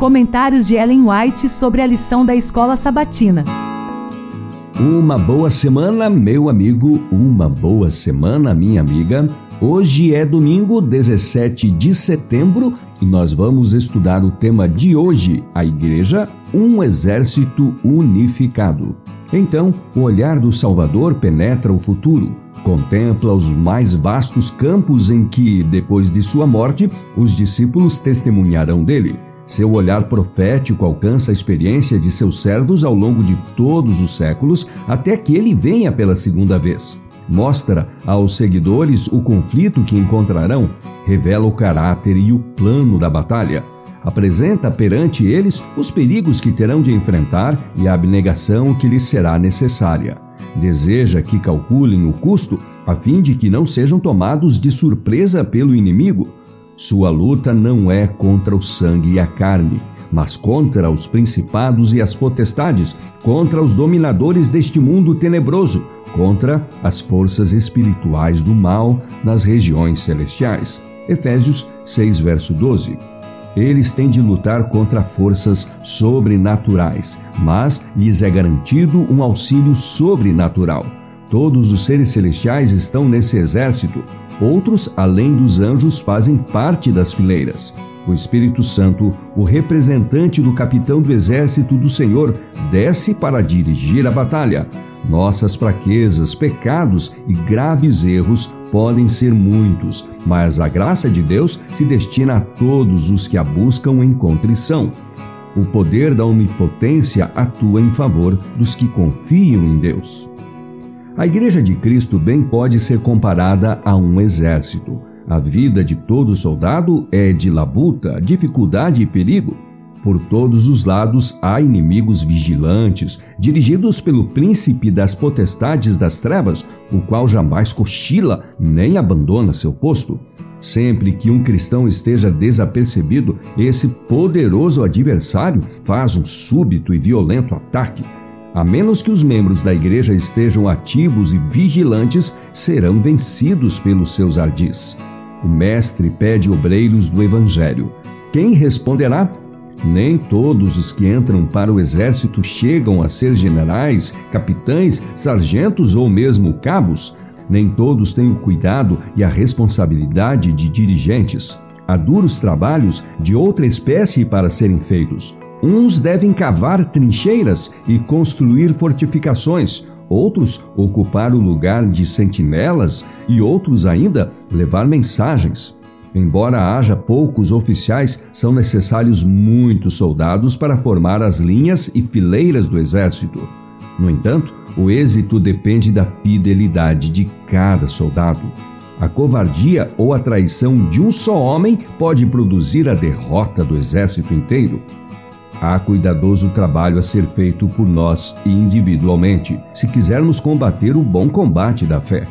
Comentários de Ellen White sobre a lição da escola sabatina. Uma boa semana, meu amigo, uma boa semana, minha amiga. Hoje é domingo, 17 de setembro, e nós vamos estudar o tema de hoje: a Igreja, um exército unificado. Então, o olhar do Salvador penetra o futuro, contempla os mais vastos campos em que, depois de sua morte, os discípulos testemunharão dele. Seu olhar profético alcança a experiência de seus servos ao longo de todos os séculos até que ele venha pela segunda vez. Mostra aos seguidores o conflito que encontrarão, revela o caráter e o plano da batalha. Apresenta perante eles os perigos que terão de enfrentar e a abnegação que lhes será necessária. Deseja que calculem o custo a fim de que não sejam tomados de surpresa pelo inimigo sua luta não é contra o sangue e a carne, mas contra os principados e as potestades, contra os dominadores deste mundo tenebroso, contra as forças espirituais do mal nas regiões celestiais. Efésios 6, verso 12. Eles têm de lutar contra forças sobrenaturais, mas lhes é garantido um auxílio sobrenatural. Todos os seres celestiais estão nesse exército, Outros, além dos anjos, fazem parte das fileiras. O Espírito Santo, o representante do capitão do exército do Senhor, desce para dirigir a batalha. Nossas fraquezas, pecados e graves erros podem ser muitos, mas a graça de Deus se destina a todos os que a buscam em contrição. O poder da onipotência atua em favor dos que confiam em Deus. A Igreja de Cristo bem pode ser comparada a um exército. A vida de todo soldado é de labuta, dificuldade e perigo. Por todos os lados há inimigos vigilantes, dirigidos pelo príncipe das potestades das trevas, o qual jamais cochila nem abandona seu posto. Sempre que um cristão esteja desapercebido, esse poderoso adversário faz um súbito e violento ataque. A menos que os membros da igreja estejam ativos e vigilantes, serão vencidos pelos seus ardis. O Mestre pede obreiros do Evangelho. Quem responderá? Nem todos os que entram para o exército chegam a ser generais, capitães, sargentos ou mesmo cabos. Nem todos têm o cuidado e a responsabilidade de dirigentes. Há duros trabalhos de outra espécie para serem feitos. Uns devem cavar trincheiras e construir fortificações, outros ocupar o lugar de sentinelas e outros ainda levar mensagens. Embora haja poucos oficiais, são necessários muitos soldados para formar as linhas e fileiras do exército. No entanto, o êxito depende da fidelidade de cada soldado. A covardia ou a traição de um só homem pode produzir a derrota do exército inteiro. Há cuidadoso trabalho a ser feito por nós individualmente, se quisermos combater o bom combate da fé.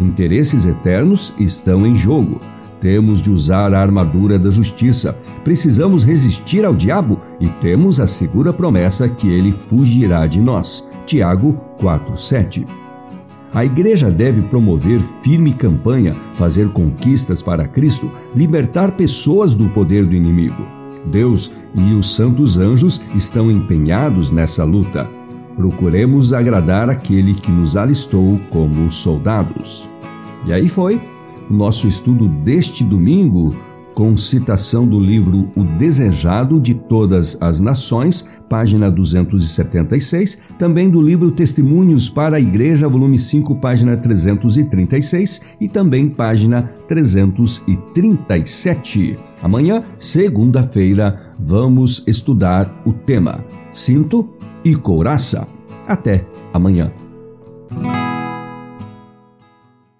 Interesses eternos estão em jogo. Temos de usar a armadura da justiça. Precisamos resistir ao diabo e temos a segura promessa que ele fugirá de nós. Tiago 4:7. A igreja deve promover firme campanha, fazer conquistas para Cristo, libertar pessoas do poder do inimigo. Deus e os santos anjos estão empenhados nessa luta. Procuremos agradar aquele que nos alistou como soldados. E aí foi o nosso estudo deste domingo, com citação do livro O Desejado de Todas as Nações, página 276, também do livro Testemunhos para a Igreja, volume 5, página 336 e também página 337. Amanhã, segunda-feira, vamos estudar o tema Cinto e Couraça. Até amanhã.